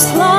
Твоя, я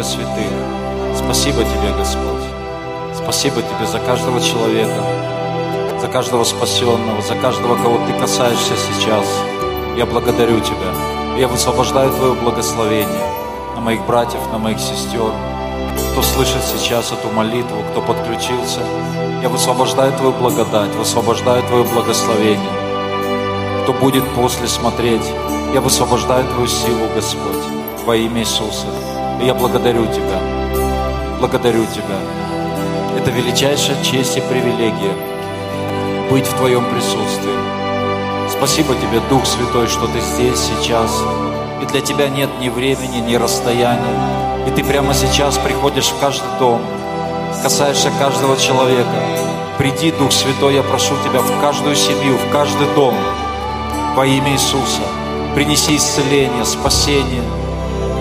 во святое святых. Спасибо Тебе, Господь. Спасибо Тебе за каждого человека, за каждого спасенного, за каждого, кого Ты касаешься сейчас. Я благодарю Тебя. Я высвобождаю Твое благословение на моих братьев, на моих сестер, кто слышит сейчас эту молитву, кто подключился. Я высвобождаю Твою благодать, высвобождаю Твое благословение. Кто будет после смотреть, я высвобождаю Твою силу, Господь, во имя Иисуса. И я благодарю Тебя, благодарю Тебя. Это величайшая честь и привилегия быть в Твоем присутствии. Спасибо Тебе, Дух Святой, что Ты здесь, сейчас. И для Тебя нет ни времени, ни расстояния. И Ты прямо сейчас приходишь в каждый дом, касаешься каждого человека. Приди, Дух Святой, я прошу Тебя в каждую семью, в каждый дом во имя Иисуса. Принеси исцеление, спасение,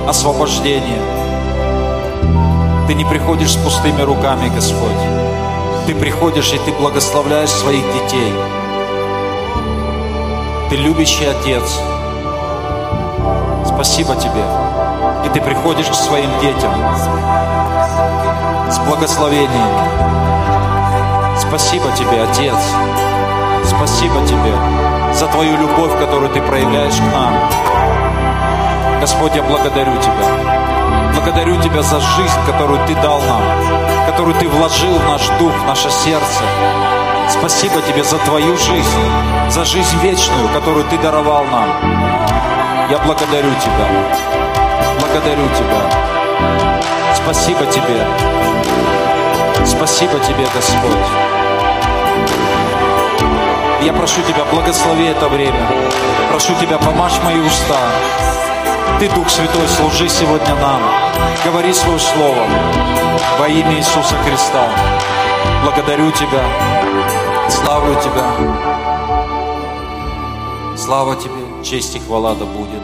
освобождение. Ты не приходишь с пустыми руками, Господь. Ты приходишь и Ты благословляешь своих детей. Ты любящий Отец. Спасибо Тебе. И Ты приходишь к своим детям с благословением. Спасибо Тебе, Отец. Спасибо Тебе за Твою любовь, которую Ты проявляешь к нам. Господь, я благодарю Тебя. Благодарю Тебя за жизнь, которую Ты дал нам, которую Ты вложил в наш дух, в наше сердце. Спасибо Тебе за Твою жизнь, за жизнь вечную, которую Ты даровал нам. Я благодарю Тебя. Благодарю Тебя. Спасибо Тебе. Спасибо Тебе, Господь. Я прошу Тебя, благослови это время. Прошу Тебя, помажь мои уста. Ты, Дух Святой, служи сегодня нам. Говори свое слово во имя Иисуса Христа. Благодарю Тебя. Славлю Тебя. Слава Тебе, честь и хвала да будет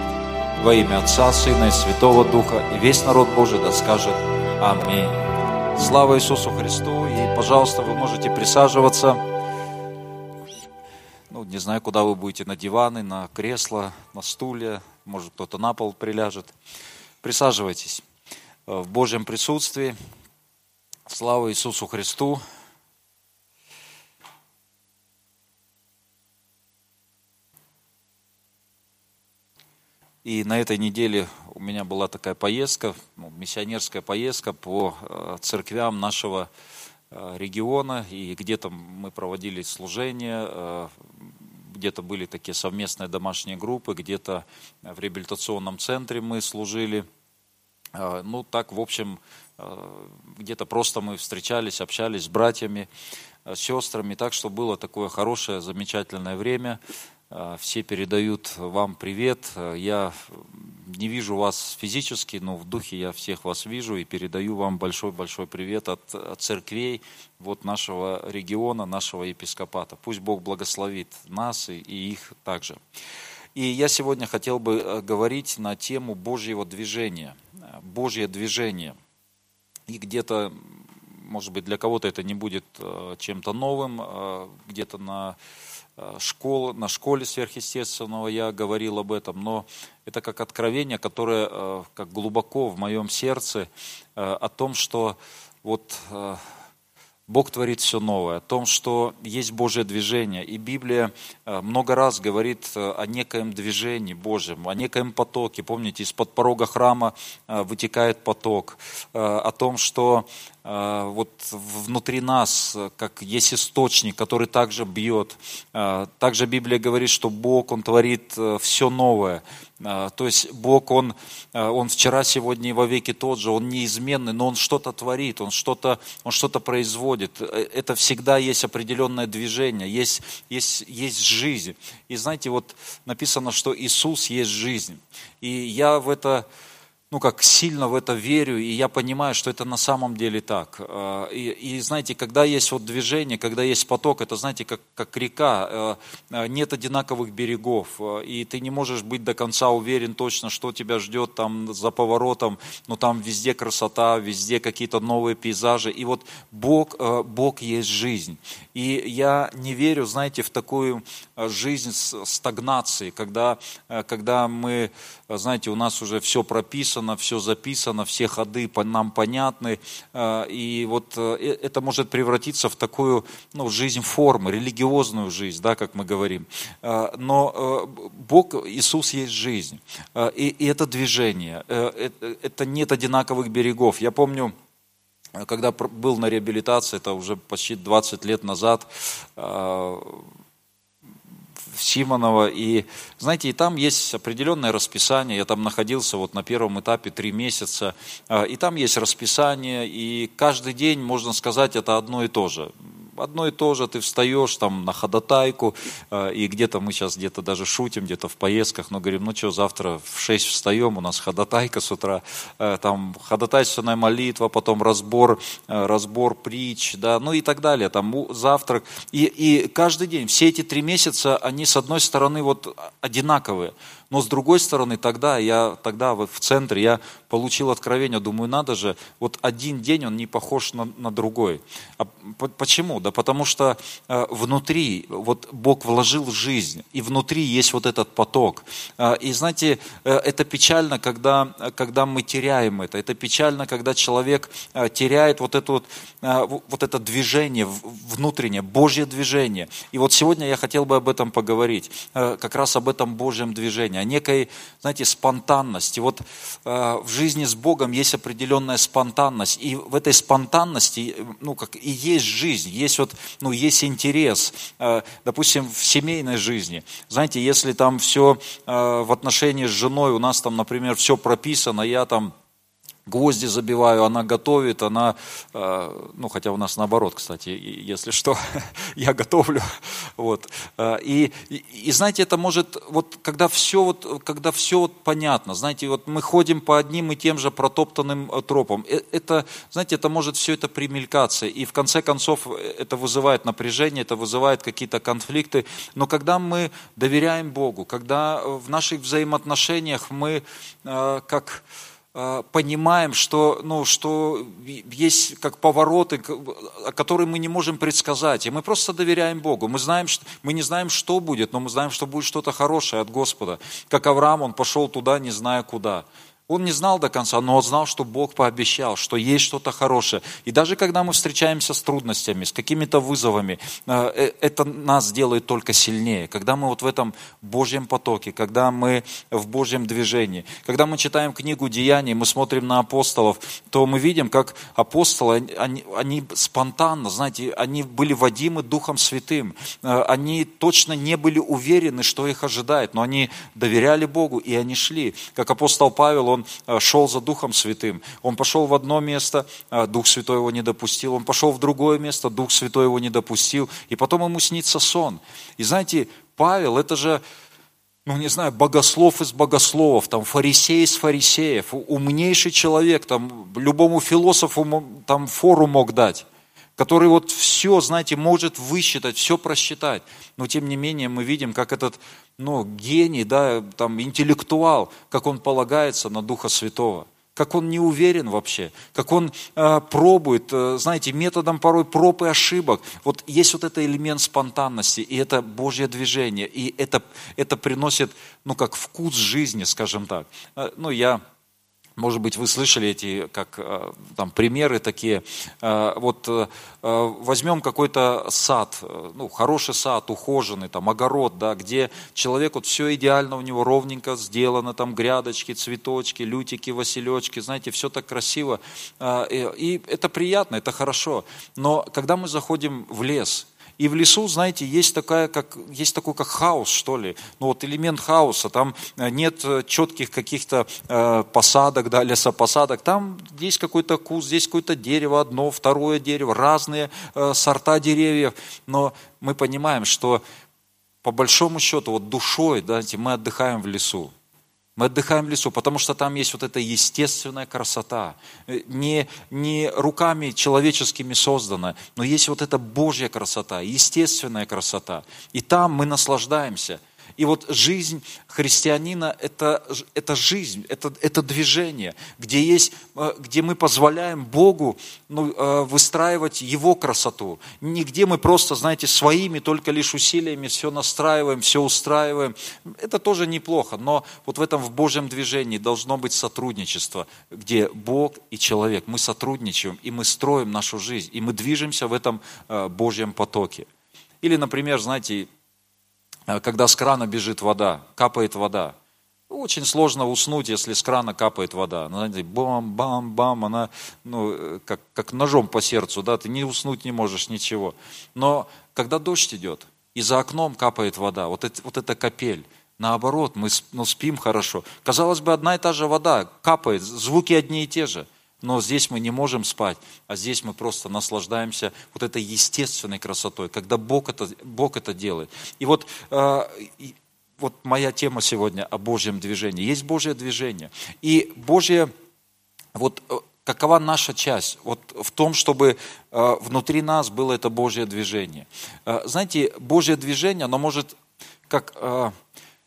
во имя Отца, Сына и Святого Духа. И весь народ Божий да скажет Аминь. Слава Иисусу Христу. И, пожалуйста, вы можете присаживаться. Ну, не знаю, куда вы будете, на диваны, на кресло, на стулья, может, кто-то на пол приляжет. Присаживайтесь э, в Божьем присутствии. Слава Иисусу Христу. И на этой неделе у меня была такая поездка, ну, миссионерская поездка по э, церквям нашего э, региона. И где-то мы проводили служения, где-то были такие совместные домашние группы, где-то в реабилитационном центре мы служили. Ну, так, в общем, где-то просто мы встречались, общались с братьями, с сестрами, так что было такое хорошее, замечательное время. Все передают вам привет. Я не вижу вас физически, но в духе я всех вас вижу и передаю вам большой-большой привет от, от церквей вот нашего региона, нашего епископата. Пусть Бог благословит нас и, и их также. И я сегодня хотел бы э, говорить на тему Божьего движения. Божье движение. И где-то, может быть, для кого-то это не будет э, чем-то новым, э, где-то на школы, на школе сверхъестественного я говорил об этом, но это как откровение, которое как глубоко в моем сердце о том, что вот Бог творит все новое, о том, что есть Божье движение. И Библия э, много раз говорит э, о некоем движении Божьем, о некоем потоке. Помните, из-под порога храма э, вытекает поток. О том, что вот внутри нас, как есть источник, который также бьет. Также Библия говорит, что Бог, Он творит все новое. А, то есть Бог, Он, а, он вчера, сегодня и во веки тот же, Он неизменный, но Он что-то творит, Он что-то, он что-то производит. Э, это всегда есть определенное движение, есть, есть, есть жизнь. И знаете, вот написано, что Иисус есть жизнь. И я в это ну, как сильно в это верю, и я понимаю, что это на самом деле так. Э, И, и знаете, когда есть вот движение, когда есть поток, это, знаете, как, как река, э, э, нет одинаковых берегов, и ты не можешь быть до конца уверен точно, что тебя ждет там за поворотом, но там везде красота, везде какие-то новые пейзажи, и вот Бог, Бог есть жизнь. И я не верю, знаете, в такую жизнь стагнации, когда, когда мы, знаете, у нас уже все прописано, все записано, все ходы нам понятны, э, и вот э, э, это может превратиться в такую ну, жизнь формы, религиозную жизнь, да, как мы говорим. Но Бог, Иисус есть жизнь, и, и это движение, это, нет одинаковых берегов. Я помню, когда был на реабилитации, это уже почти 20 лет назад, в и знаете, и там есть определенное расписание, я там находился вот на первом этапе три месяца, э, и там есть расписание, и каждый день, можно сказать, это одно и то же. Одно и то же, ты встаешь там на ходатайку, э, и где-то мы сейчас где-то даже шутим, где-то в поездках, но говорим, ну что, завтра в 6 встаем, у нас ходатайка с утра, э, там ходатайственная молитва, потом разбор, э, разбор притч, да, ну и так далее, там завтрак. И, и каждый день, все эти три месяца, они с одной стороны вот одинаковые, но с другой стороны, тогда я, тогда в центре я получил откровение, думаю, надо же, вот один день он не похож на, на другой. А почему? Да потому что э, внутри, вот Бог вложил жизнь, и внутри есть вот этот поток. Э, и знаете, э, это печально, когда, когда мы теряем это. Это печально, когда человек теряет вот это, вот, вот это движение внутреннее, Божье движение. И вот сегодня я хотел бы об этом поговорить, как раз об этом Божьем движении, о некой, знаете, спонтанности. Вот в жизни с Богом есть определенная спонтанность, и в этой спонтанности, э, ну, как и есть жизнь, есть вот, ну, есть интерес, Э, допустим, в семейной жизни. Знаете, если там все в отношении с женой, у нас там, например, все прописано, я там гвозди забиваю, она готовит, она, э, ну, хотя у нас наоборот, кстати, если что, я готовлю, вот, Э, и, и, и знаете, это может, вот, когда все, вот, когда все вот понятно, знаете, вот мы ходим по одним и тем же протоптанным э, тропам, Э, это, знаете, это может все это примелькаться, и в конце концов это вызывает напряжение, это вызывает какие-то конфликты, но когда мы доверяем Богу, когда в наших взаимоотношениях мы как понимаем, что, ну, что есть как повороты, которые мы не можем предсказать. И мы просто доверяем Богу. Мы, знаем, что, мы не знаем, что будет, но мы знаем, что будет что-то хорошее от Господа. Как Авраам, он пошел туда, не зная куда. Он не знал до конца, но он знал, что Бог пообещал, что есть что-то хорошее. И даже когда мы встречаемся с трудностями, с какими-то вызовами, э, э, это нас делает только сильнее. Когда мы вот в этом Божьем потоке, когда мы в Божьем движении, когда мы читаем книгу Деяний, мы смотрим на апостолов, то мы видим, как апостолы, они, они спонтанно, знаете, они были водимы Духом Святым. Э, Они точно не были уверены, что их ожидает, но они доверяли Богу, и они шли. Как апостол Павел, он э, шел за Духом Святым. Он пошел в одно место, э, Дух Святой его не допустил. Он пошел в другое место, Дух Святой его не допустил. И потом ему снится сон. И знаете, Павел, это же, ну не знаю, богослов из богословов, там фарисей из фарисеев, умнейший человек, там любому философу там фору мог дать который вот все, знаете, может высчитать, все просчитать. Но тем не менее мы видим, как этот ну, гений, да, там, интеллектуал, как он полагается на Духа Святого как он не уверен вообще, как он э, пробует, э, знаете, методом порой проб и ошибок. Вот есть вот этот элемент спонтанности, и это Божье движение, и это, это приносит, ну, как вкус жизни, скажем так. Э, ну, я может быть, вы слышали эти как э, там примеры такие. Э, Вот э, возьмем какой-то сад, ну хороший сад, ухоженный, там огород, да, где человек вот все идеально у него ровненько сделано, там грядочки, цветочки, лютики, василечки, знаете, все так красиво, и это приятно, это хорошо. Но когда мы заходим в лес, и в лесу, знаете, есть, такая, как, есть такой как хаос, что ли. Ну вот элемент хаоса. Там э, нет э, четких каких-то э, посадок, да, лесопосадок. Там есть какой-то куст, здесь какое-то дерево, одно, второе дерево, разные э, сорта деревьев. Но мы понимаем, что по большому счету, вот душой, да, мы отдыхаем в лесу. Мы отдыхаем в лесу, потому что там есть вот эта естественная красота. Э, Не, не руками человеческими созданная, но есть вот эта Божья красота, естественная красота. И там мы наслаждаемся – и вот жизнь христианина это, – это жизнь, это, это движение, где, есть, э, где мы позволяем Богу ну, э, выстраивать Его красоту. Нигде мы просто, знаете, своими только лишь усилиями все настраиваем, все устраиваем. Это тоже неплохо, но вот в этом в Божьем движении должно быть сотрудничество, где Бог и человек, мы сотрудничаем, и мы строим нашу жизнь, и мы движемся в этом э, Божьем потоке. Или, например, знаете, когда с крана бежит вода, капает вода. Очень сложно уснуть, если с крана капает вода. Она, знаете, бам-бам-бам, она ну, э, как, как ножом по сердцу, да, ты не уснуть не можешь, ничего. Но когда дождь идет, и за окном капает вода, вот это, вот это капель, наоборот, мы ну, спим хорошо. Казалось бы, одна и та же вода капает, звуки одни и те же. Но здесь мы не можем спать, а здесь мы просто наслаждаемся вот этой естественной красотой, когда Бог это, Бог это делает. И вот, э, вот моя тема сегодня о Божьем движении. Есть Божье движение. И Божье, вот э, какова наша часть? Вот в том, чтобы э, внутри нас было это Божье движение. Э, знаете, Божье движение, оно может как э,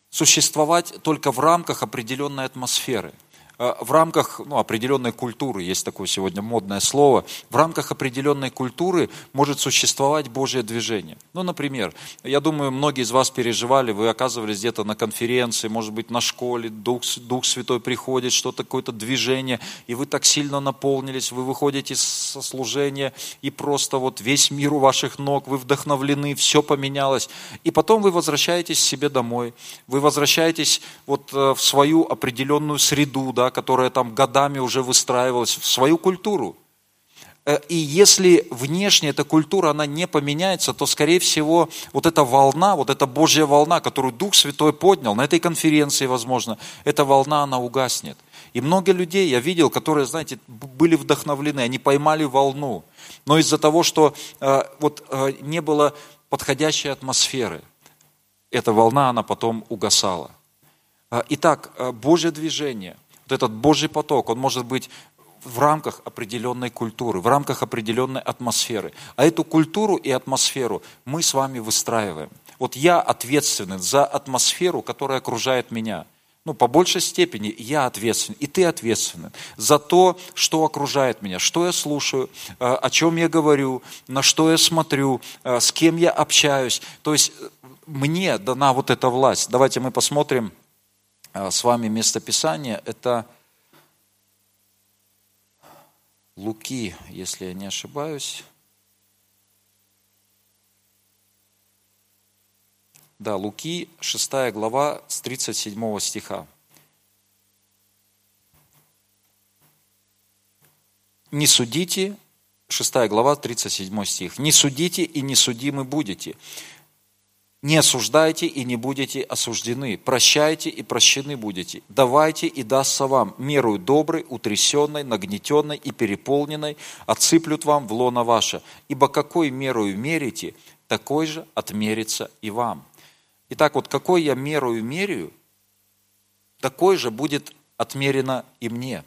существовать только в рамках определенной атмосферы – в рамках ну, определенной культуры, есть такое сегодня модное слово, в рамках определенной культуры может существовать Божье движение. Ну, например, я думаю, многие из вас переживали, вы оказывались где-то на конференции, может быть, на школе, Дух, Дух Святой приходит, что-то, какое-то движение, и вы так сильно наполнились, вы выходите со служения, и просто вот весь мир у ваших ног, вы вдохновлены, все поменялось. И потом вы возвращаетесь себе домой, вы возвращаетесь вот э, в свою определенную среду, да, которая там годами уже выстраивалась, в свою культуру. Э, и если внешне эта культура, она не поменяется, то, скорее всего, вот эта волна, вот эта Божья волна, которую Дух Святой поднял, на этой конференции, возможно, эта волна, она угаснет. И много людей я видел, которые, знаете, были вдохновлены, они поймали волну. Но из-за того, что э, вот э, не было подходящей атмосферы, эта волна, она потом угасала. Итак, Божье движение – вот этот Божий поток, он может быть в рамках определенной культуры, в рамках определенной атмосферы. А эту культуру и атмосферу мы с вами выстраиваем. Вот я ответственен за атмосферу, которая окружает меня. Ну, по большей степени я ответственен, и ты ответственен за то, что окружает меня, что я слушаю, э, о чем я говорю, на что я смотрю, э, с кем я общаюсь. То есть э, мне дана вот эта власть. Давайте мы посмотрим с вами местописание, это Луки, если я не ошибаюсь. Да, Луки, 6 глава, с 37 стиха. «Не судите», 6 глава, 37 стих, «Не судите и не судимы будете, не осуждайте и не будете осуждены. Прощайте и прощены будете. Давайте и дастся вам мерую доброй, утрясенной, нагнетенной и переполненной, отсыплют вам в лоно ваше. Ибо какой мерою мерите, такой же отмерится и вам. Итак, вот какой я мерою меряю, такой же будет отмерено и мне.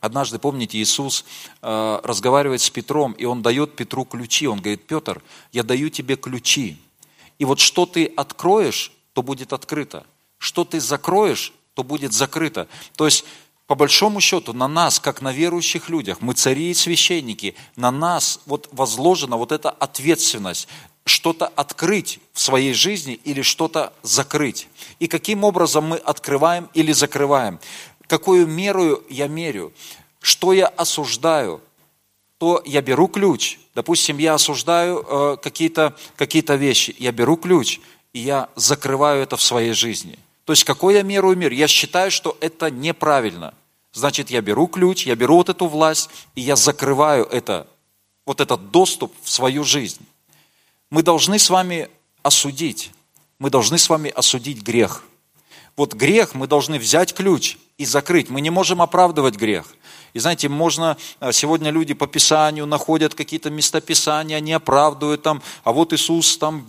Однажды, помните, Иисус э, разговаривает с Петром, и он дает Петру ключи. Он говорит, Петр, я даю тебе ключи и вот что ты откроешь, то будет открыто. Что ты закроешь, то будет закрыто. То есть, по большому счету, на нас, как на верующих людях, мы цари и священники, на нас вот возложена вот эта ответственность что-то открыть в своей жизни или что-то закрыть. И каким образом мы открываем или закрываем? Какую меру я мерю? Что я осуждаю? То я беру ключ, Допустим, я осуждаю э, какие-то какие вещи, я беру ключ, и я закрываю это в своей жизни. То есть, какой я меру мир? Я считаю, что это неправильно. Значит, я беру ключ, я беру вот эту власть, и я закрываю это, вот этот доступ в свою жизнь. Мы должны с вами осудить, мы должны с вами осудить грех. Вот грех мы должны взять ключ и закрыть. Мы не можем оправдывать грех. И знаете, можно, э, сегодня люди по Писанию находят какие-то местописания, они оправдывают там, а вот Иисус там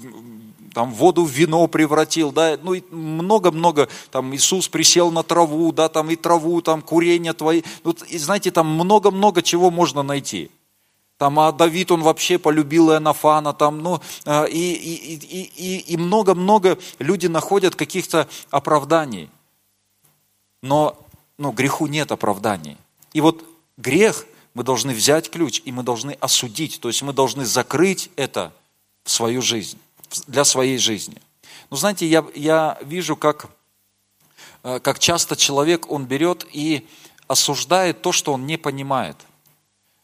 там воду в вино превратил, да, ну и много-много, там Иисус присел на траву, да, там и траву, там курение твои, ну, и знаете, там много-много чего можно найти. Там, а Давид, он вообще полюбил Иоаннафана, там, ну, а, и, и, и, и, и много-много люди находят каких-то оправданий. Но, но греху нет оправданий. И вот грех, мы должны взять ключ, и мы должны осудить, то есть мы должны закрыть это в свою жизнь, для своей жизни. Ну, знаете, я, я вижу, как, э, как часто человек, он берет и осуждает то, что он не понимает –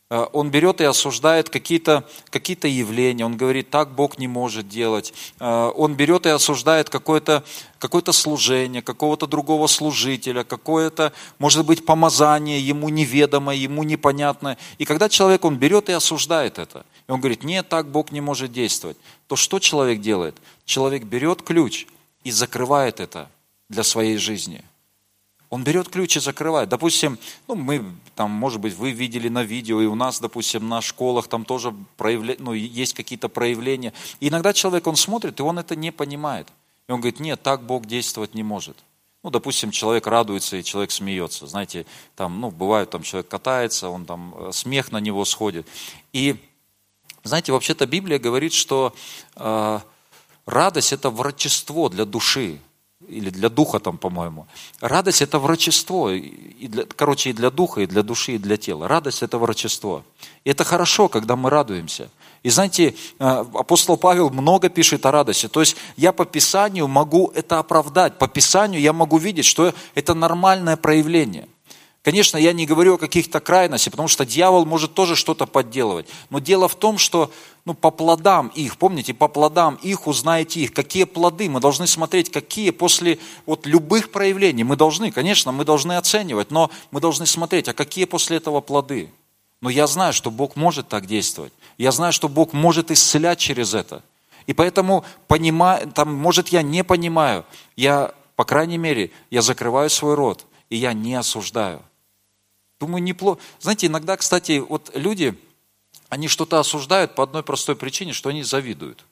он берет и осуждает какие-то какие явления, он говорит, так Бог не может делать. Э, он берет и осуждает какое-то какое служение, какого-то другого служителя, какое-то, может быть, помазание ему неведомое, ему непонятное. И когда человек, он берет и осуждает это, и он говорит, нет, так Бог не может действовать, то что человек делает? Человек берет ключ и закрывает это для своей жизни – он берет ключ и закрывает. Допустим, ну, мы, там, может быть, вы видели на видео, и у нас, допустим, на школах там тоже проявля... ну, есть какие-то проявления. И иногда человек, он смотрит, и он это не понимает. И он говорит, нет, так Бог действовать не может. Ну, допустим, человек радуется, и человек смеется. Знаете, там, ну, бывает, там человек катается, он там, э, смех на него сходит. И, знаете, вообще-то Библия говорит, что э, радость – это врачество для души или для духа там, по-моему. Радость – это врачество, и для, короче, и для духа, и для души, и для тела. Радость – это врачество. И это хорошо, когда мы радуемся. И знаете, э, апостол Павел много пишет о радости. То есть я по Писанию могу это оправдать. По Писанию я могу видеть, что это нормальное проявление. Конечно, я не говорю о каких-то крайностях, потому что дьявол может тоже что-то подделывать. Но дело в том, что ну, по плодам их, помните, по плодам их узнаете их. Какие плоды? Мы должны смотреть, какие после вот любых проявлений. Мы должны, конечно, мы должны оценивать, но мы должны смотреть, а какие после этого плоды? Но я знаю, что Бог может так действовать. Я знаю, что Бог может исцелять через это. И поэтому, понимаю, там, может, я не понимаю, я, по крайней мере, я закрываю свой рот, и я не осуждаю. Думаю, неплохо. Знаете, иногда, кстати, вот люди, они что-то осуждают по одной простой причине, что они завидуют.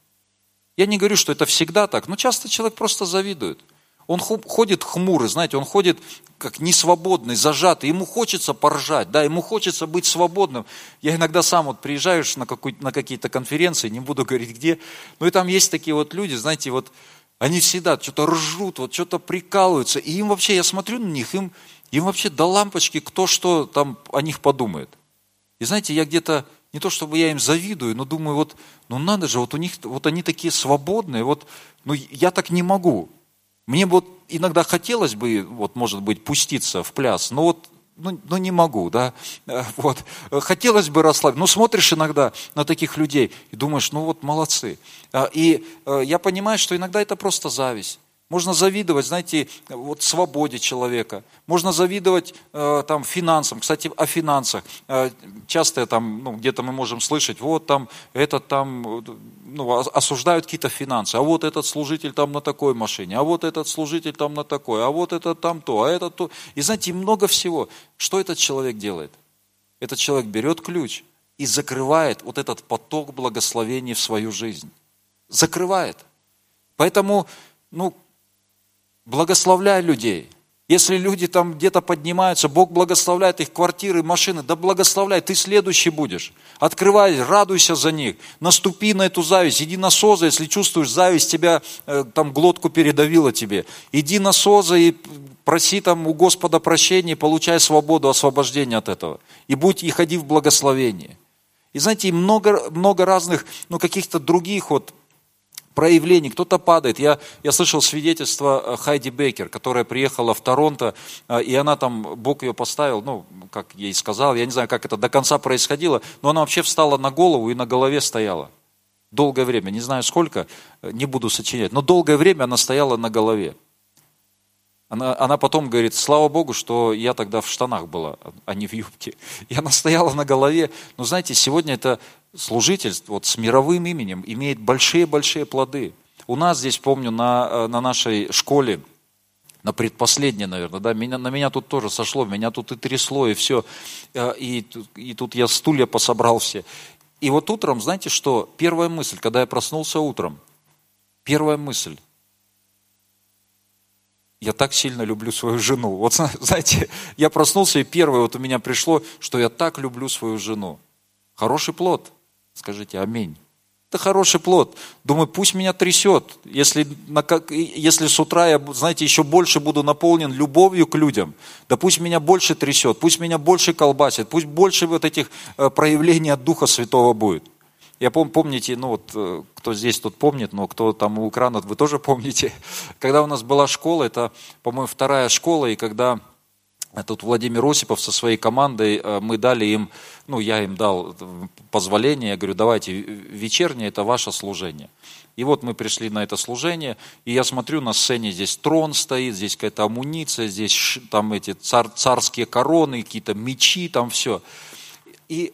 Я не говорю, что это всегда так, но часто человек просто завидует. Он ходит хмурый, знаете, он ходит как несвободный, зажатый, ему хочется поржать, да, ему хочется быть свободным. Я иногда сам вот приезжаешь на, на какие-то конференции, не буду говорить где, но и там есть такие вот люди, знаете, вот они всегда что-то ржут, вот что-то прикалываются, и им вообще, я смотрю на них, им, им вообще до лампочки кто что там о них подумает. И знаете, я где-то, не то чтобы я им завидую, но думаю, вот, ну надо же, вот у них, вот они такие свободные, вот, ну я так не могу. Мне вот иногда хотелось бы, вот, может быть, пуститься в пляс, но вот ну, ну не могу, да, вот, хотелось бы расслабиться, но смотришь иногда на таких людей и думаешь, ну вот молодцы. А, и э, я понимаю, что иногда это просто зависть. Можно завидовать, знаете, вот свободе человека. Можно завидовать э, там финансам. Кстати, о финансах. Э, часто там, ну, где-то мы можем слышать, вот там, этот там, ну, осуждают какие-то финансы. А вот этот служитель там на такой машине, а вот этот служитель там на такой, а вот этот там то, а этот то. И знаете, много всего. Что этот человек делает? Этот человек берет ключ и закрывает вот этот поток благословений в свою жизнь. Закрывает. Поэтому, ну, Благословляй людей. Если люди там где-то поднимаются, Бог благословляет их квартиры, машины, да благословляй, ты следующий будешь. Открывай, радуйся за них, наступи на эту зависть, иди на соза, если чувствуешь зависть, тебя э, там глотку передавила тебе. Иди на соза и проси там у Господа прощения, получай свободу, освобождение от этого. И будь, и ходи в благословение. И знаете, много, много разных, ну каких-то других вот проявлений, кто-то падает. Я, я слышал свидетельство э, Хайди Бейкер, которая приехала в Торонто, э, и она там, Бог ее поставил, ну, как ей сказал, я не знаю, как это до конца происходило, но она вообще встала на голову и на голове стояла. Долгое время, не знаю сколько, э, не буду сочинять, но долгое время она стояла на голове. Она, она потом говорит, слава Богу, что я тогда в штанах была, а не в юбке. И она стояла на голове. Но знаете, сегодня это служитель вот, с мировым именем имеет большие-большие плоды. У нас здесь, помню, на, э, на нашей школе, на предпоследней, наверное, да, меня, на меня тут тоже сошло, меня тут и трясло, и все. Э, и, и тут я стулья пособрал все. И вот утром, знаете что, первая мысль, когда я проснулся утром, Первая мысль. Я так сильно люблю свою жену. Вот знаете, я проснулся, и первое вот у меня пришло, что я так люблю свою жену. Хороший плод. Скажите аминь. Это хороший плод. Думаю, пусть меня трясет. Если, на, как, если с утра я, знаете, еще больше буду наполнен любовью к людям, да пусть меня больше трясет, пусть меня больше колбасит, пусть больше вот этих э, проявлений от Духа Святого будет. Я пом, помните, ну вот, э, кто здесь, тот помнит, но кто там у экрана, вы тоже помните. Когда у нас была школа, это, по-моему, вторая школа, и когда Тут Владимир Осипов со своей командой, э, мы дали им, ну, я им дал позволение, я говорю, давайте, вечернее – это ваше служение. И вот мы пришли на это служение, и я смотрю, на сцене здесь трон стоит, здесь какая-то амуниция, здесь там эти цар, царские короны, какие-то мечи, там все. И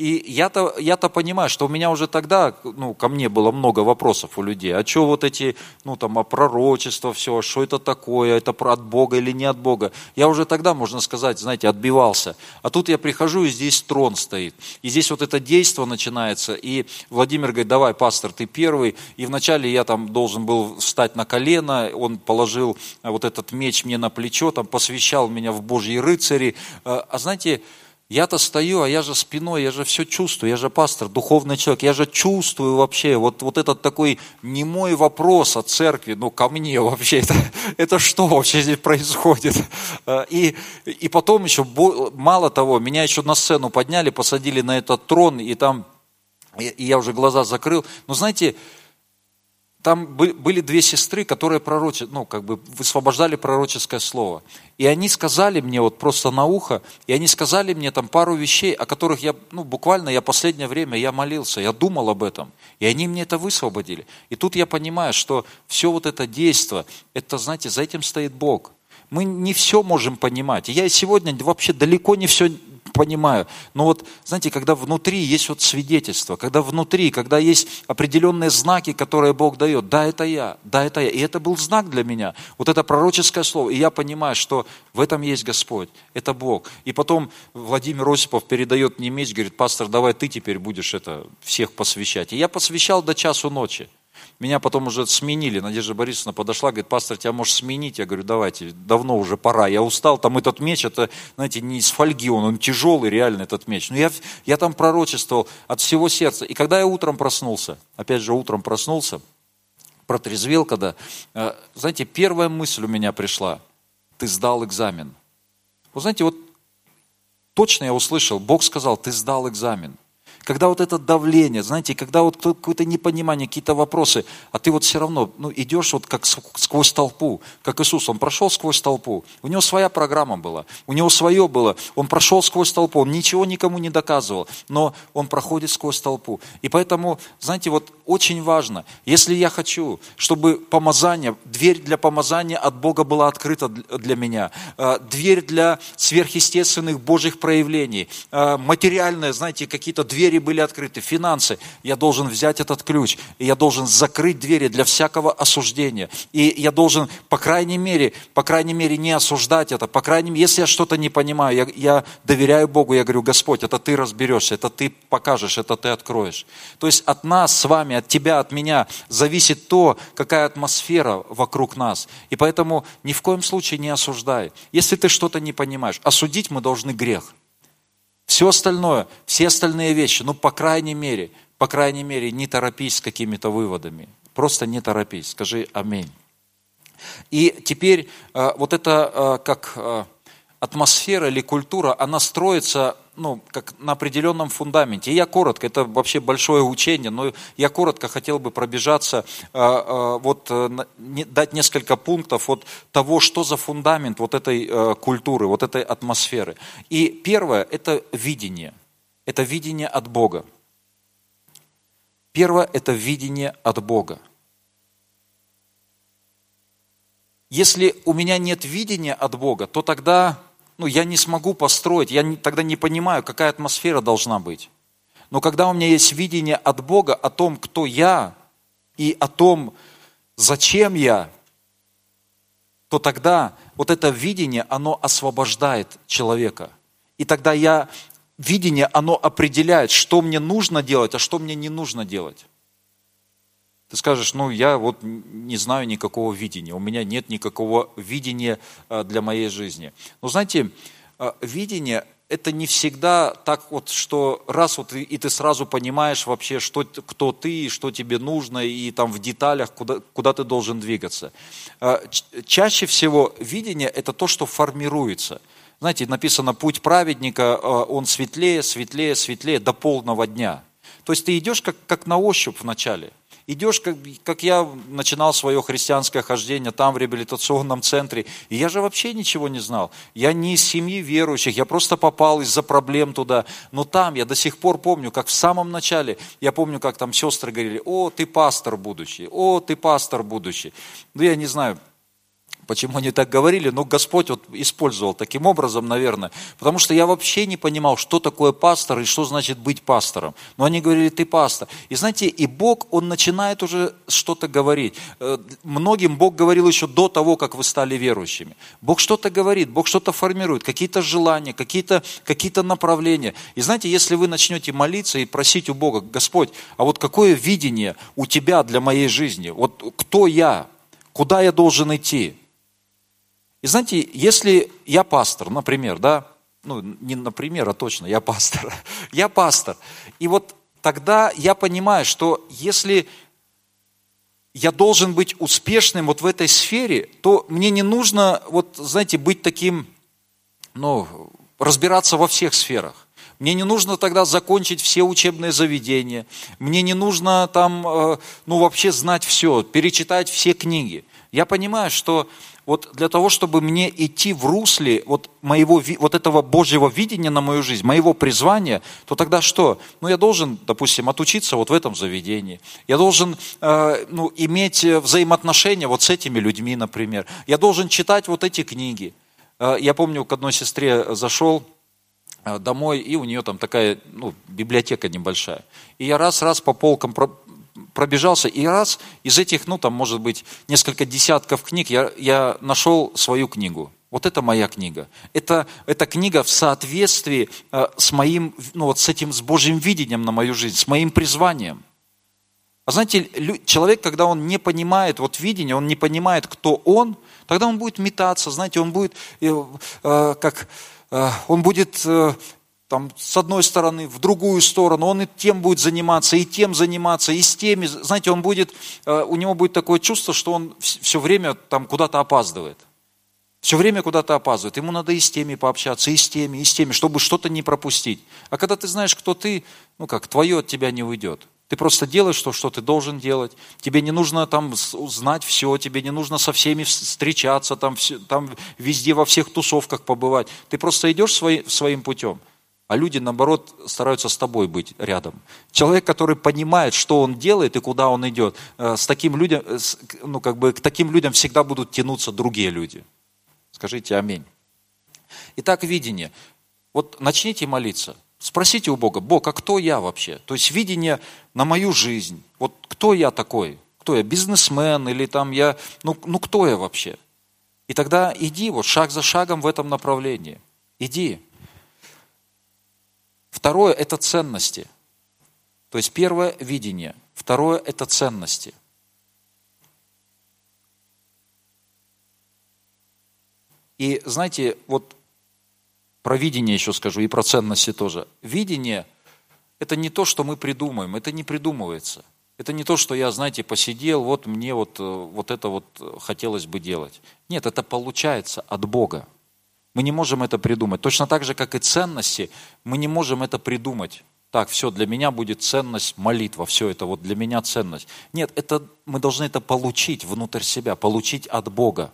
и я-то, я-то понимаю, что у меня уже тогда, ну, ко мне было много вопросов у людей. А что вот эти, ну, там, а пророчество, все, что это такое, это от Бога или не от Бога? Я уже тогда, можно сказать, знаете, отбивался. А тут я прихожу, и здесь трон стоит. И здесь вот это действо начинается. И Владимир говорит, давай, пастор, ты первый. И вначале я там должен был встать на колено, он положил вот этот меч мне на плечо, там посвящал меня в Божьи рыцари. А, а знаете, я-то стою, а я же спиной, я же все чувствую, я же пастор, духовный человек, я же чувствую вообще, вот, вот этот такой немой вопрос о церкви, ну, ко мне вообще, это, это что вообще здесь происходит? А, и, и потом еще, мало того, меня еще на сцену подняли, посадили на этот трон, и там, и я уже глаза закрыл, но знаете, там были две сестры, которые пророчи, ну, как бы высвобождали пророческое слово. И они сказали мне вот просто на ухо, и они сказали мне там пару вещей, о которых я, ну, буквально я последнее время, я молился, я думал об этом. И они мне это высвободили. И тут я понимаю, что все вот это действие, это, знаете, за этим стоит Бог. Мы не все можем понимать. И я сегодня вообще далеко не все понимаю. Но вот, знаете, когда внутри есть вот свидетельство, когда внутри, когда есть определенные знаки, которые Бог дает, да, это я, да, это я. И это был знак для меня, вот это пророческое слово. И я понимаю, что в этом есть Господь, это Бог. И потом Владимир Осипов передает мне меч, говорит, пастор, давай ты теперь будешь это всех посвящать. И я посвящал до часу ночи. Меня потом уже сменили. Надежда Борисовна подошла, говорит, пастор, тебя может сменить? Я говорю, давайте, давно уже пора. Я устал, там этот меч, это, знаете, не из фольги, он, он тяжелый, реально, этот меч. Но я, я там пророчествовал от всего сердца. И когда я утром проснулся, опять же, утром проснулся, протрезвел, когда, э, знаете, первая мысль у меня пришла, ты сдал экзамен. Вы знаете, вот точно я услышал, Бог сказал, ты сдал экзамен когда вот это давление, знаете, когда вот какое-то непонимание, какие-то вопросы, а ты вот все равно ну, идешь вот как сквозь толпу, как Иисус, он прошел сквозь толпу, у него своя программа была, у него свое было, он прошел сквозь толпу, он ничего никому не доказывал, но он проходит сквозь толпу. И поэтому, знаете, вот очень важно, если я хочу, чтобы помазание, дверь для помазания от Бога была открыта для меня, э, дверь для сверхъестественных Божьих проявлений, э, материальная, знаете, какие-то двери двери были открыты, финансы. Я должен взять этот ключ, и я должен закрыть двери для всякого осуждения. И я должен, по крайней мере, по крайней мере, не осуждать это. По крайней мере, если я что-то не понимаю, я, я доверяю Богу, я говорю, Господь, это ты разберешься, это ты покажешь, это ты откроешь. То есть от нас с вами, от тебя, от меня зависит то, какая атмосфера вокруг нас. И поэтому ни в коем случае не осуждай. Если ты что-то не понимаешь, осудить мы должны грех. Все остальное, все остальные вещи, ну, по крайней мере, по крайней мере, не торопись с какими-то выводами. Просто не торопись. Скажи аминь. И теперь э, вот это э, как э, атмосфера или культура, она строится ну, как на определенном фундаменте. И я коротко, это вообще большое учение, но я коротко хотел бы пробежаться, э, э, вот э, дать несколько пунктов от того, что за фундамент вот этой культуры, вот этой атмосферы. И первое – это видение. Это видение от Бога. Первое – это видение от Бога. Если у меня нет видения от Бога, то тогда ну, я не смогу построить, я не, тогда не понимаю, какая атмосфера должна быть. Но когда у меня есть видение от Бога о том, кто я, и о том, зачем я, то тогда вот это видение, оно освобождает человека. И тогда я, видение, оно определяет, что мне нужно делать, а что мне не нужно делать. Ты скажешь, ну я вот не знаю никакого видения, у меня нет никакого видения э, для моей жизни. Но знаете, э, видение это не всегда так вот, что раз вот и ты сразу понимаешь вообще, что, кто ты, что тебе нужно, и там в деталях, куда, куда ты должен двигаться. Э, чаще всего видение – это то, что формируется. Знаете, написано, путь праведника, он светлее, светлее, светлее до полного дня. То есть ты идешь как, как на ощупь вначале – идешь, как, как я начинал свое христианское хождение там в реабилитационном центре, и я же вообще ничего не знал. Я не из семьи верующих, я просто попал из-за проблем туда. Но там я до сих пор помню, как в самом начале, я помню, как там сестры говорили, о, ты пастор будущий, о, ты пастор будущий. Ну, я не знаю, Почему они так говорили? Ну, Господь вот использовал таким образом, наверное. Потому что я вообще не понимал, что такое пастор и что значит быть пастором. Но они говорили, ты пастор. И знаете, и Бог, Он начинает уже что-то говорить. Э, многим Бог говорил еще до того, как вы стали верующими. Бог что-то говорит, Бог что-то формирует, какие-то желания, какие-то какие направления. И знаете, если вы начнете молиться и просить у Бога, Господь, а вот какое видение у Тебя для моей жизни? Вот кто я? Куда я должен идти? И знаете, если я пастор, например, да, ну не например, а точно, я пастор, я пастор, и вот тогда я понимаю, что если я должен быть успешным вот в этой сфере, то мне не нужно, вот, знаете, быть таким, ну, разбираться во всех сферах. Мне не нужно тогда закончить все учебные заведения. Мне не нужно там, э, ну, вообще знать все, перечитать все книги. Я понимаю, что вот для того, чтобы мне идти в русле вот, моего, вот этого Божьего видения на мою жизнь, моего призвания, то тогда что? Ну, я должен, допустим, отучиться вот в этом заведении. Я должен э, ну, иметь взаимоотношения вот с этими людьми, например. Я должен читать вот эти книги. Э, я помню, к одной сестре зашел, э, домой, и у нее там такая ну, библиотека небольшая. И я раз-раз по полкам пробежался, и раз из этих, ну там может быть несколько десятков книг, я, я нашел свою книгу. Вот это моя книга. Это, это книга в соответствии э, с моим, ну вот с этим, с Божьим видением на мою жизнь, с моим призванием. А знаете, человек, когда он не понимает вот видение, он не понимает, кто он, тогда он будет метаться, знаете, он будет, э, э, как, э, он будет э, там, с одной стороны, в другую сторону, он и тем будет заниматься, и тем заниматься, и с теми. Знаете, он будет, э, у него будет такое чувство, что он все время там куда-то опаздывает. Все время куда-то опаздывает. Ему надо и с теми пообщаться, и с теми, и с теми, чтобы что-то не пропустить. А когда ты знаешь, кто ты, ну как, твое от тебя не уйдет. Ты просто делаешь то, что ты должен делать. Тебе не нужно там знать все, тебе не нужно со всеми встречаться, там, там везде во всех тусовках побывать. Ты просто идешь свои, своим путем а люди, наоборот, стараются с тобой быть рядом. Человек, который понимает, что он делает и куда он идет, э, с таким людям, э, ну, как бы, к таким людям всегда будут тянуться другие люди. Скажите аминь. Итак, видение. Вот начните молиться. Спросите у Бога, Бог, а кто я вообще? То есть видение на мою жизнь. Вот кто я такой? Кто я? Бизнесмен или там я... Ну, ну кто я вообще? И тогда иди вот шаг за шагом в этом направлении. Иди. Второе – это ценности. То есть первое – видение. Второе – это ценности. И знаете, вот про видение еще скажу, и про ценности тоже. Видение – это не то, что мы придумаем, это не придумывается. Это не то, что я, знаете, посидел, вот мне вот, э, вот это вот хотелось бы делать. Нет, это получается от Бога. Мы не можем это придумать. Точно так же, как и ценности, мы не можем это придумать. Так, все, для меня будет ценность молитва, все это вот для меня ценность. Нет, это, мы должны это получить внутрь себя, получить от Бога.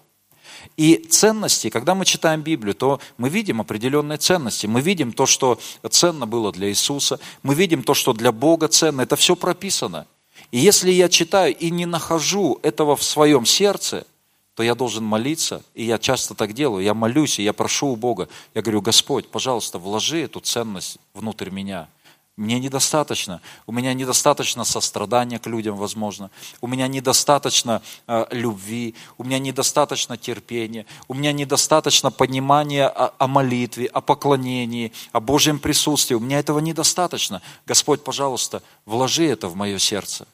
И ценности, когда мы читаем Библию, то мы видим определенные ценности. Мы видим то, что ценно было для Иисуса. Мы видим то, что для Бога ценно. Это все прописано. И если я читаю и не нахожу этого в своем сердце, то я должен молиться, и я часто так делаю, я молюсь, и я прошу у Бога, я говорю, Господь, пожалуйста, вложи эту ценность внутрь меня. Мне недостаточно, у меня недостаточно сострадания к людям, возможно, у меня недостаточно э, любви, у меня недостаточно терпения, у меня недостаточно понимания о, о молитве, о поклонении, о Божьем присутствии, у меня этого недостаточно. Господь, пожалуйста, вложи это в мое сердце.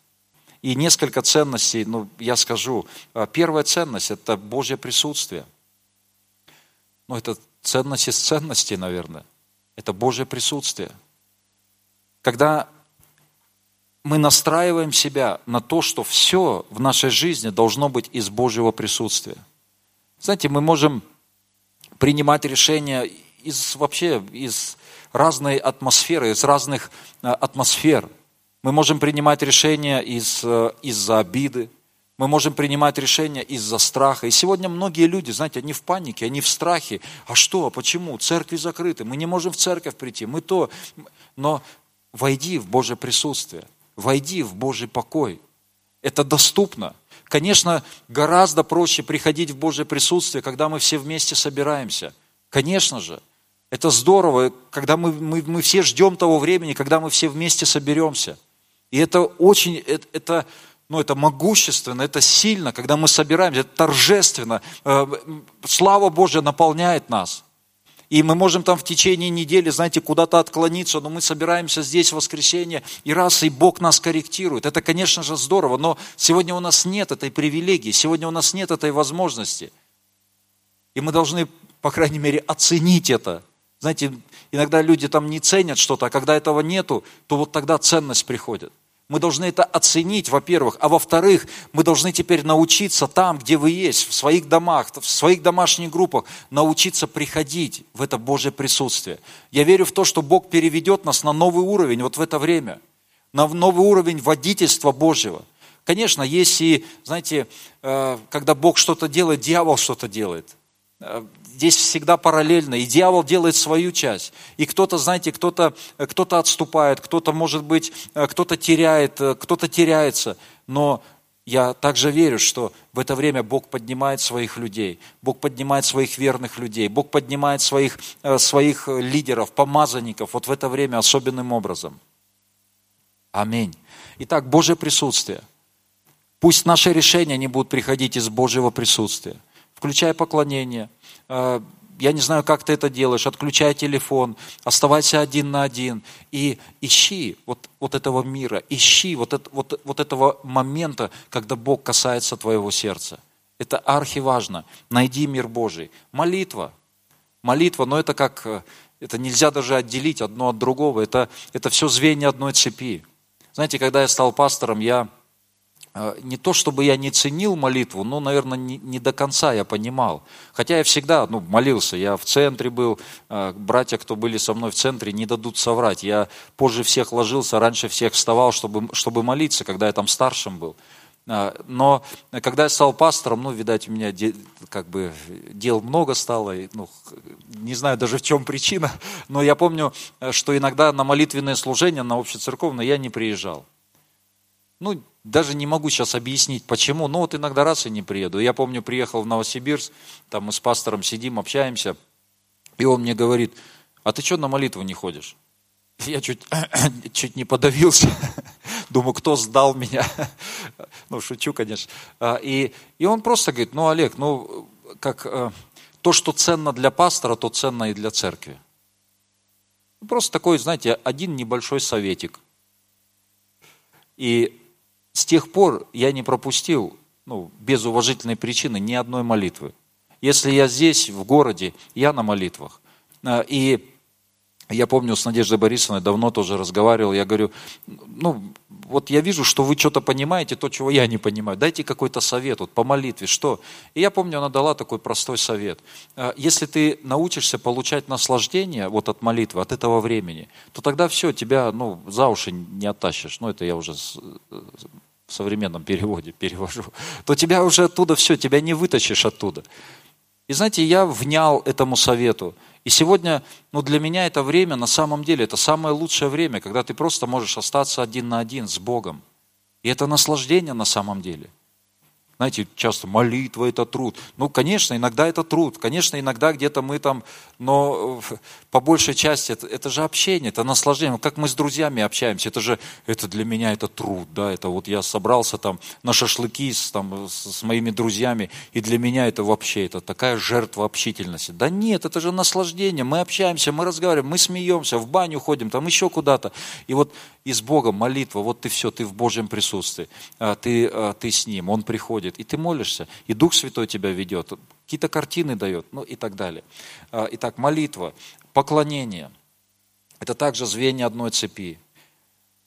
И несколько ценностей, ну, я скажу. А, Первая ценность – это Божье присутствие. Ну, это ценность из ценностей, наверное. Это Божье присутствие. Когда мы настраиваем себя на то, что все в нашей жизни должно быть из Божьего присутствия. Знаете, мы можем принимать решения из вообще из разной атмосферы, из разных э, атмосфер. Мы можем принимать решения из, из-за обиды, мы можем принимать решения из-за страха. И сегодня многие люди, знаете, они в панике, они в страхе. А что, а почему? Церкви закрыты, мы не можем в церковь прийти, мы то. Но войди в Божье присутствие, войди в Божий покой. Это доступно. Конечно, гораздо проще приходить в Божье присутствие, когда мы все вместе собираемся. Конечно же. Это здорово, когда мы, мы, мы все ждем того времени, когда мы все вместе соберемся. И это очень, это, это, ну, это могущественно, это сильно, когда мы собираемся, это торжественно. Э, слава Божья наполняет нас. И мы можем там в течение недели, знаете, куда-то отклониться, но мы собираемся здесь в воскресенье, и раз, и Бог нас корректирует. Это, конечно же, здорово, но сегодня у нас нет этой привилегии, сегодня у нас нет этой возможности. И мы должны, по крайней мере, оценить это. Знаете, иногда люди там не ценят что-то, а когда этого нету, то вот тогда ценность приходит. Мы должны это оценить, во-первых. А во-вторых, мы должны теперь научиться там, где вы есть, в своих домах, в своих домашних группах, научиться приходить в это Божье присутствие. Я верю в то, что Бог переведет нас на новый уровень вот в это время. На новый уровень водительства Божьего. Конечно, есть и, знаете, э, когда Бог что-то делает, дьявол что-то делает. Э, здесь всегда параллельно, и дьявол делает свою часть. И кто-то, знаете, кто-то кто отступает, кто-то, может быть, кто-то теряет, кто-то теряется. Но я также верю, что в это время Бог поднимает своих людей, Бог поднимает своих верных людей, Бог поднимает своих, своих лидеров, помазанников вот в это время особенным образом. Аминь. Итак, Божье присутствие. Пусть наши решения не будут приходить из Божьего присутствия, включая поклонение – Э, я не знаю, как ты это делаешь, отключай телефон, оставайся один на один и ищи вот, вот этого мира, ищи вот, это, вот, вот этого момента, когда Бог касается твоего сердца. Это архиважно. Найди мир Божий. Молитва. Молитва, но это как, э, это нельзя даже отделить одно от другого. Это, это все звенья одной цепи. Знаете, когда я стал пастором, я Э, не то чтобы я не ценил молитву, но, наверное, не, не до конца я понимал. Хотя я всегда ну, молился, я в центре был, э, братья, кто были со мной в центре, не дадут соврать. Я позже всех ложился, раньше всех вставал, чтобы, чтобы молиться, когда я там старшим был. Э, но когда я стал пастором, ну, видать, у меня как бы дел много стало, ну, не знаю даже в чем причина, но я помню, что иногда на молитвенное служение, на общецерковное я не приезжал. Ну, даже не могу сейчас объяснить, почему, но вот иногда раз и не приеду. Я помню, приехал в Новосибирск, там мы с пастором сидим, общаемся, и он мне говорит, а ты что на молитву не ходишь? Я чуть, чуть не подавился. Думаю, кто сдал меня? Ну, шучу, конечно. А, и, и он просто говорит, ну, Олег, ну, как э, то, что ценно для пастора, то ценно и для церкви. Просто такой, знаете, один небольшой советик. И с тех пор я не пропустил, ну, без уважительной причины, ни одной молитвы. Если я здесь, в городе, я на молитвах. А, и я помню, с Надеждой Борисовной давно тоже разговаривал, я говорю, ну, вот я вижу, что вы что-то понимаете, то, чего я не понимаю. Дайте какой-то совет, вот по молитве, что? И я помню, она дала такой простой совет. А, если ты научишься получать наслаждение вот от молитвы, от этого времени, то тогда все, тебя, ну, за уши не оттащишь. Ну, это я уже в современном переводе перевожу. То тебя уже оттуда все, тебя не вытащишь оттуда. И знаете, я внял этому совету. И сегодня, ну для меня это время, на самом деле, это самое лучшее время, когда ты просто можешь остаться один на один с Богом. И это наслаждение на самом деле. Знаете, часто молитва – это труд. Ну, конечно, иногда это труд. Конечно, иногда где-то мы там, но э, по большей части это, это же общение, это наслаждение. Как мы с друзьями общаемся, это же, это для меня это труд, да, это вот я собрался там на шашлыки с, там, с, моими друзьями, и для меня это вообще, это такая жертва общительности. Да нет, это же наслаждение, мы общаемся, мы разговариваем, мы смеемся, в баню ходим, там еще куда-то. И вот и с Богом молитва, вот ты все, ты в Божьем присутствии, а, ты, а, ты с Ним, Он приходит, и ты молишься, и Дух Святой тебя ведет, какие-то картины дает, ну и так далее. А, итак, молитва, поклонение, это также звенья одной цепи.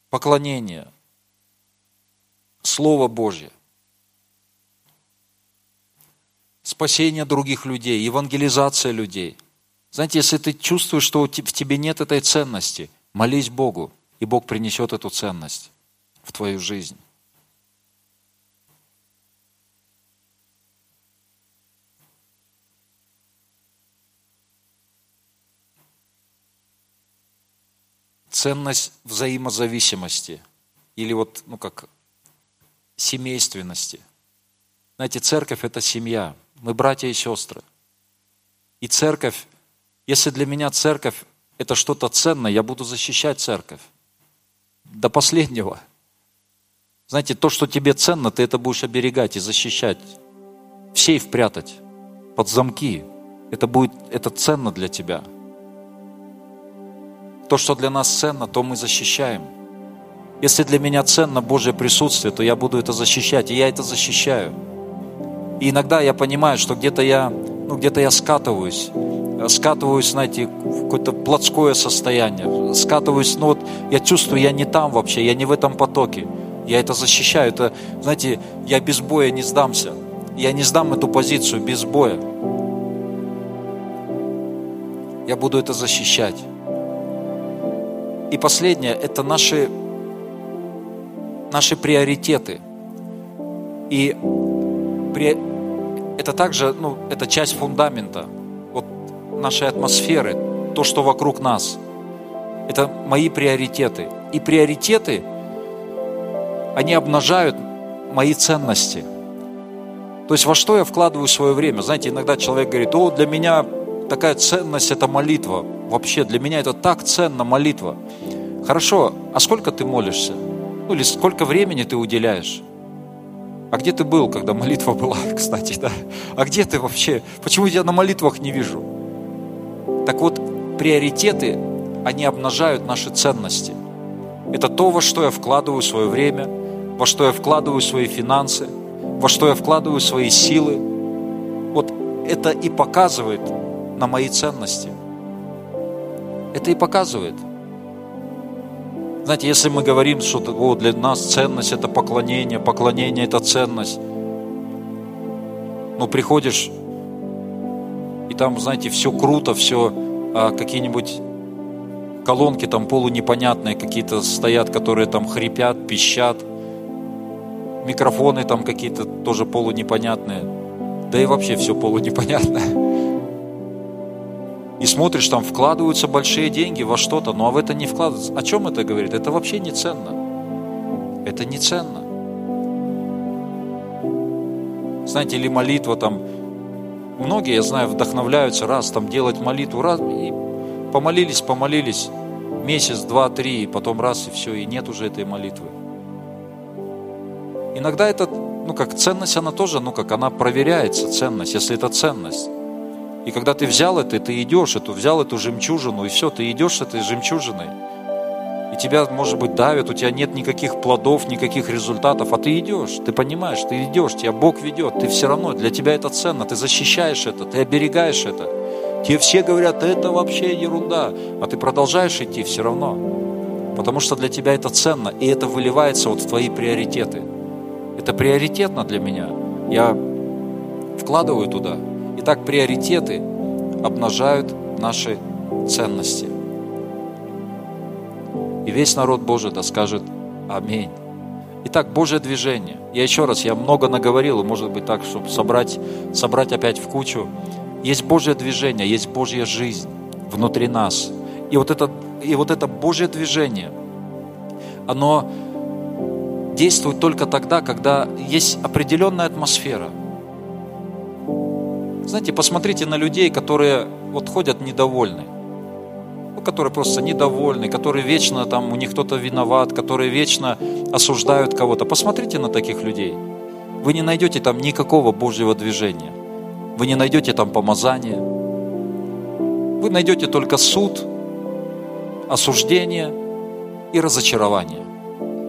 Поклонение, Слово Божье, спасение других людей, евангелизация людей. Знаете, если ты чувствуешь, что в тебе нет этой ценности, молись Богу, и Бог принесет эту ценность в твою жизнь. Ценность взаимозависимости или вот, ну как, семейственности. Знаете, церковь – это семья. Мы братья и сестры. И церковь, если для меня церковь – это что-то ценное, я буду защищать церковь до последнего. Знаете, то, что тебе ценно, ты это будешь оберегать и защищать. В сейф прятать, под замки. Это будет, это ценно для тебя. То, что для нас ценно, то мы защищаем. Если для меня ценно Божье присутствие, то я буду это защищать, и я это защищаю. И иногда я понимаю, что где-то я, ну, где-то я скатываюсь, скатываюсь, знаете, в какое-то плотское состояние, скатываюсь, ну вот я чувствую, я не там вообще, я не в этом потоке. Я это защищаю, это, знаете, я без боя не сдамся. Я не сдам эту позицию без боя. Я буду это защищать. И последнее, это наши, наши приоритеты. И при, это также, ну, это часть фундамента – нашей атмосферы, то, что вокруг нас. Это мои приоритеты. И приоритеты, они обнажают мои ценности. То есть во что я вкладываю свое время? Знаете, иногда человек говорит, о, для меня такая ценность – это молитва. Вообще, для меня это так ценно молитва. Хорошо, а сколько ты молишься? Ну, или сколько времени ты уделяешь? А где ты был, когда молитва была, кстати, да? А где ты вообще? Почему я на молитвах не вижу? Так вот, приоритеты, они обнажают наши ценности. Это то, во что я вкладываю свое время, во что я вкладываю свои финансы, во что я вкладываю свои силы. Вот это и показывает на мои ценности. Это и показывает. Знаете, если мы говорим, что о, для нас ценность – это поклонение, поклонение – это ценность, ну, приходишь и там, знаете, все круто, все а, какие-нибудь колонки там полунепонятные какие-то стоят, которые там хрипят, пищат, микрофоны там какие-то тоже полунепонятные, да и вообще все полунепонятное. И смотришь, там вкладываются большие деньги во что-то, а в это не вкладываются. О чем это говорит? Это вообще не ценно. Это не ценно. Знаете, или молитва там, Многие, я знаю, вдохновляются раз там делать молитву, раз, и помолились, помолились, месяц, два, три, и потом раз, и все, и нет уже этой молитвы. Иногда это, ну как ценность, она тоже, ну как она проверяется, ценность, если это ценность. И когда ты взял это, ты идешь, эту, взял эту жемчужину, и все, ты идешь с этой жемчужиной и тебя, может быть, давят, у тебя нет никаких плодов, никаких результатов, а ты идешь, ты понимаешь, ты идешь, тебя Бог ведет, ты все равно, для тебя это ценно, ты защищаешь это, ты оберегаешь это. Тебе все говорят, это вообще ерунда, а ты продолжаешь идти все равно, потому что для тебя это ценно, и это выливается вот в твои приоритеты. Это приоритетно для меня, я вкладываю туда. Итак, приоритеты обнажают наши ценности. И весь народ Божий да скажет Аминь. Итак, Божье движение. Я еще раз, я много наговорил, и может быть так, чтобы собрать, собрать опять в кучу. Есть Божье движение, есть Божья жизнь внутри нас. И вот это, и вот это Божье движение, оно действует только тогда, когда есть определенная атмосфера. Знаете, посмотрите на людей, которые вот ходят недовольны. Ну, которые просто недовольны, которые вечно там, у них кто-то виноват, которые вечно осуждают кого-то. Посмотрите на таких людей. Вы не найдете там никакого Божьего движения. Вы не найдете там помазания. Вы найдете только суд, осуждение и разочарование.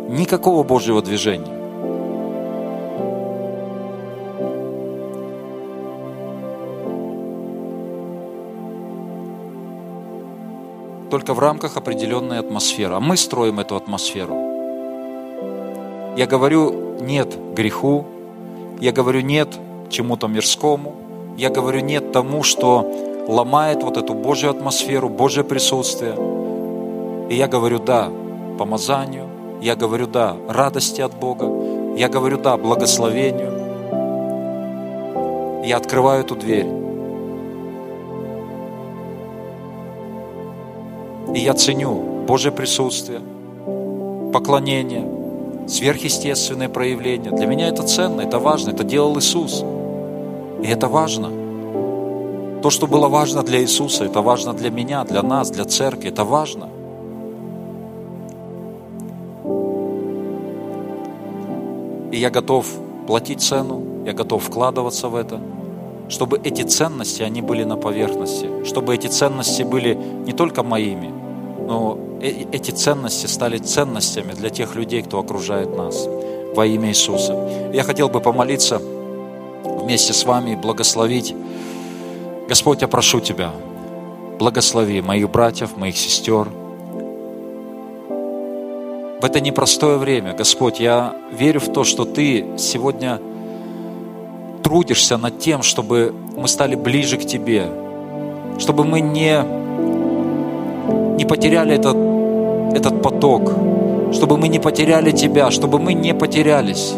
Никакого Божьего движения. Только в рамках определенной атмосферы. А мы строим эту атмосферу. Я говорю нет греху, я говорю нет чему-то мирскому, я говорю нет тому, что ломает вот эту Божью атмосферу, Божье присутствие. И я говорю да помазанию, я говорю да радости от Бога, я говорю да благословению. Я открываю эту дверь. И я ценю Божье присутствие, поклонение, сверхъестественные проявления. Для меня это ценно, это важно, это делал Иисус. И это важно. То, что было важно для Иисуса, это важно для меня, для нас, для церкви, это важно. И я готов платить цену, я готов вкладываться в это, чтобы эти ценности, они были на поверхности, чтобы эти ценности были не только моими, но э- эти ценности стали ценностями для тех людей, кто окружает нас во имя Иисуса. Я хотел бы помолиться вместе с вами и благословить. Господь, я прошу Тебя, благослови моих братьев, моих сестер. В это непростое время, Господь, я верю в то, что Ты сегодня трудишься над тем, чтобы мы стали ближе к Тебе, чтобы мы не, не потеряли этот, этот поток, чтобы мы не потеряли Тебя, чтобы мы не потерялись,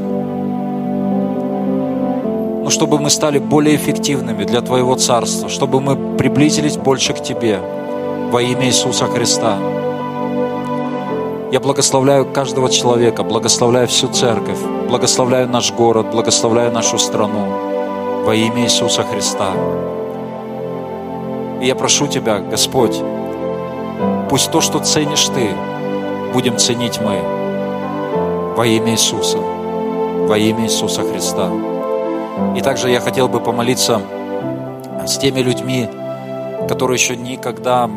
но чтобы мы стали более эффективными для Твоего Царства, чтобы мы приблизились больше к Тебе во имя Иисуса Христа. Я благословляю каждого человека, благословляю всю церковь, благословляю наш город, благословляю нашу страну во имя Иисуса Христа. И я прошу Тебя, Господь, пусть то, что ценишь Ты, будем ценить мы во имя Иисуса, во имя Иисуса Христа. И также я хотел бы помолиться с теми людьми, которые еще никогда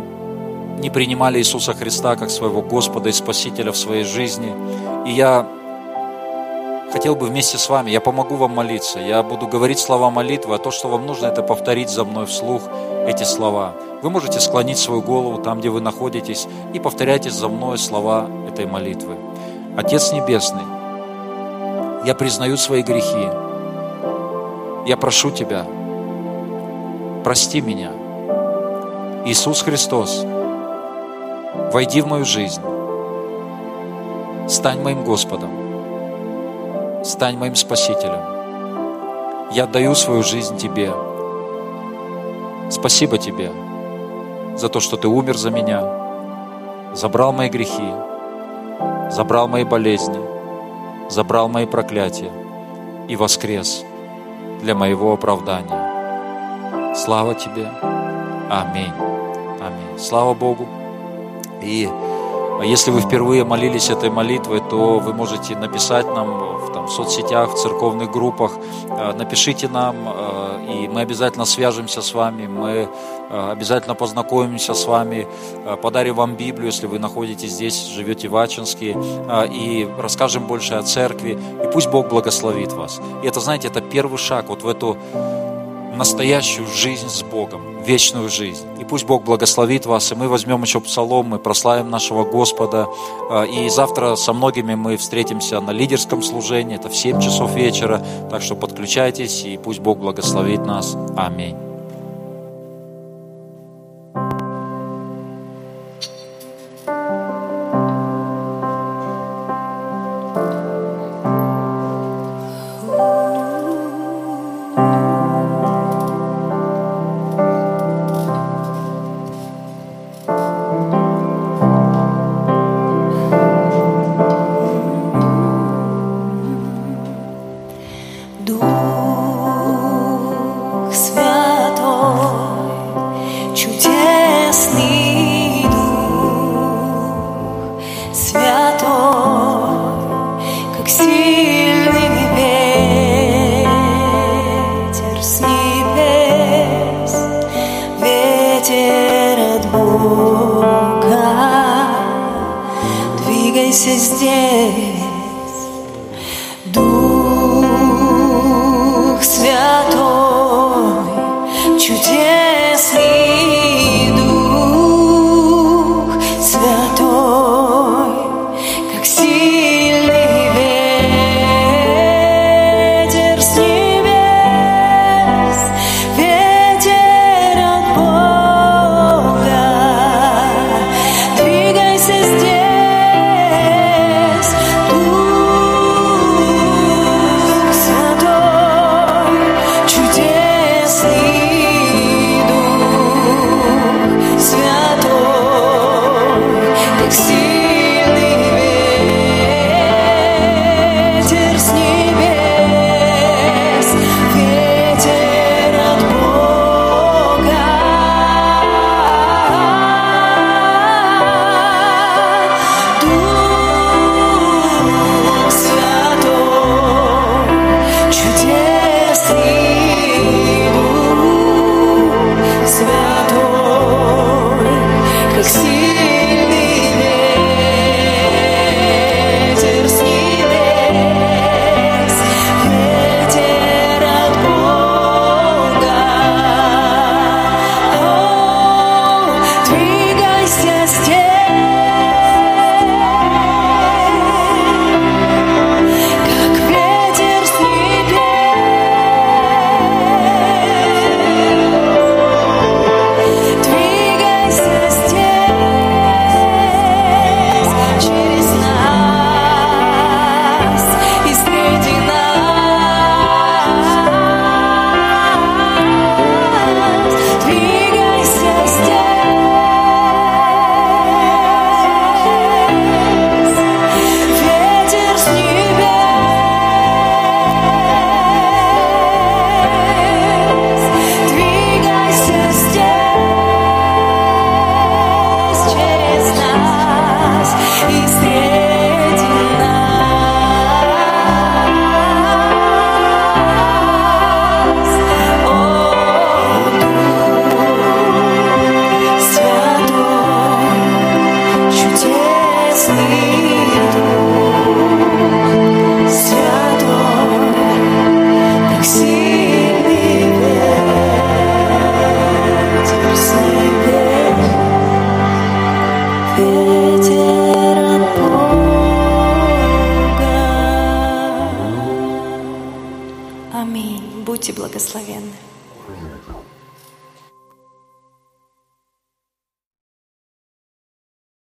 не принимали Иисуса Христа как своего Господа и Спасителя в своей жизни. И я хотел бы вместе с вами, я помогу вам молиться, я буду говорить слова молитвы, а то, что вам нужно, это повторить за мной вслух эти слова. Вы можете склонить свою голову там, где вы находитесь, и повторяйте за мной слова этой молитвы. Отец Небесный, я признаю свои грехи. Я прошу Тебя, прости меня. Иисус Христос, войди в мою жизнь. Стань моим Господом. Стань моим Спасителем. Я отдаю свою жизнь Тебе. Спасибо Тебе за то, что Ты умер за меня, забрал мои грехи, забрал мои болезни, забрал мои проклятия и воскрес для моего оправдания. Слава Тебе. Аминь. Аминь. Слава Богу. И если вы впервые молились этой молитвой, то вы можете написать нам в, в соцсетях, в церковных группах. Э, Напишите нам, э, и мы обязательно свяжемся с вами. Мы э, обязательно познакомимся с вами, подарим вам Библию, если вы находитесь здесь, живете в Ачинске, и расскажем больше о церкви. И пусть Бог благословит вас. И это, знаете, это первый шаг вот в эту настоящую жизнь с Богом, вечную жизнь. И пусть Бог благословит вас, и мы возьмем еще псалом, мы прославим нашего Господа. А, И завтра со многими мы встретимся на лидерском служении, это в 7 часов вечера, так что подключайтесь, и пусть Бог благословит нас. Аминь.